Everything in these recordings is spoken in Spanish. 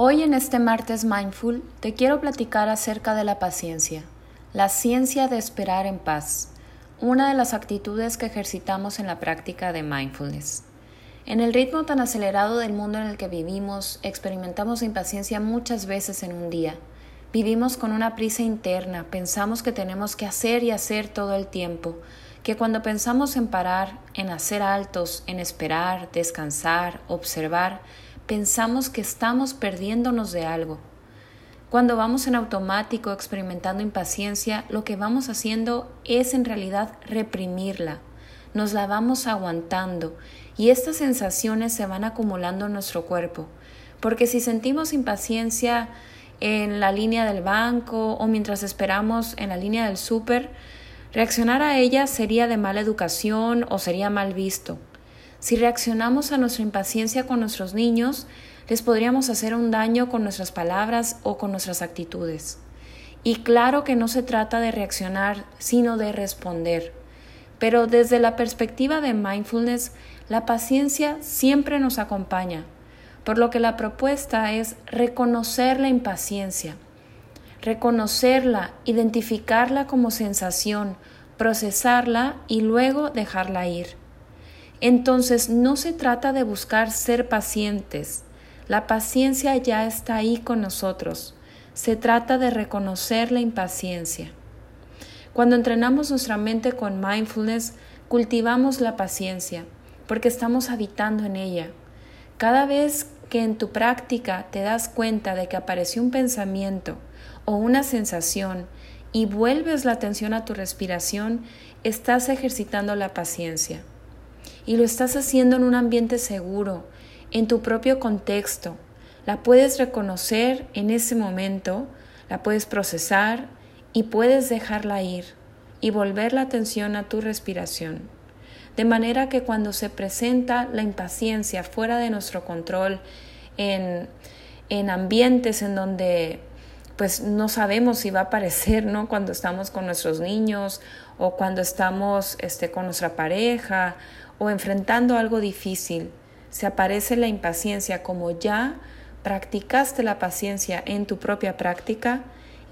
Hoy en este martes mindful te quiero platicar acerca de la paciencia, la ciencia de esperar en paz, una de las actitudes que ejercitamos en la práctica de mindfulness. En el ritmo tan acelerado del mundo en el que vivimos, experimentamos impaciencia muchas veces en un día. Vivimos con una prisa interna, pensamos que tenemos que hacer y hacer todo el tiempo, que cuando pensamos en parar, en hacer altos, en esperar, descansar, observar, pensamos que estamos perdiéndonos de algo. Cuando vamos en automático experimentando impaciencia, lo que vamos haciendo es en realidad reprimirla. Nos la vamos aguantando y estas sensaciones se van acumulando en nuestro cuerpo. Porque si sentimos impaciencia en la línea del banco o mientras esperamos en la línea del súper, reaccionar a ella sería de mala educación o sería mal visto. Si reaccionamos a nuestra impaciencia con nuestros niños, les podríamos hacer un daño con nuestras palabras o con nuestras actitudes. Y claro que no se trata de reaccionar, sino de responder. Pero desde la perspectiva de mindfulness, la paciencia siempre nos acompaña, por lo que la propuesta es reconocer la impaciencia, reconocerla, identificarla como sensación, procesarla y luego dejarla ir. Entonces no se trata de buscar ser pacientes. La paciencia ya está ahí con nosotros. Se trata de reconocer la impaciencia. Cuando entrenamos nuestra mente con mindfulness, cultivamos la paciencia, porque estamos habitando en ella. Cada vez que en tu práctica te das cuenta de que apareció un pensamiento o una sensación y vuelves la atención a tu respiración, estás ejercitando la paciencia y lo estás haciendo en un ambiente seguro, en tu propio contexto. La puedes reconocer en ese momento, la puedes procesar y puedes dejarla ir y volver la atención a tu respiración. De manera que cuando se presenta la impaciencia fuera de nuestro control, en, en ambientes en donde pues no sabemos si va a aparecer, ¿no? Cuando estamos con nuestros niños o cuando estamos este, con nuestra pareja o enfrentando algo difícil, se aparece la impaciencia como ya practicaste la paciencia en tu propia práctica,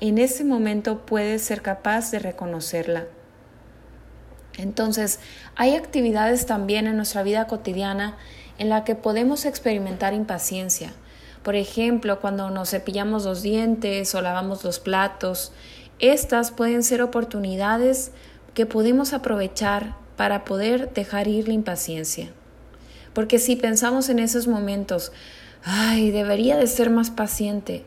en ese momento puedes ser capaz de reconocerla. Entonces, hay actividades también en nuestra vida cotidiana en la que podemos experimentar impaciencia. Por ejemplo, cuando nos cepillamos los dientes o lavamos los platos, estas pueden ser oportunidades que podemos aprovechar para poder dejar ir la impaciencia. Porque si pensamos en esos momentos, ay, debería de ser más paciente,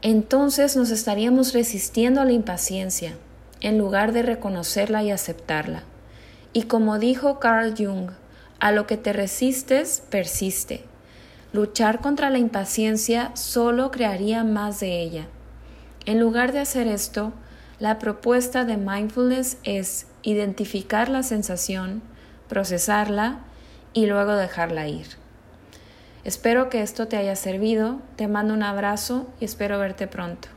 entonces nos estaríamos resistiendo a la impaciencia en lugar de reconocerla y aceptarla. Y como dijo Carl Jung, a lo que te resistes, persiste. Luchar contra la impaciencia solo crearía más de ella. En lugar de hacer esto, la propuesta de mindfulness es identificar la sensación, procesarla y luego dejarla ir. Espero que esto te haya servido, te mando un abrazo y espero verte pronto.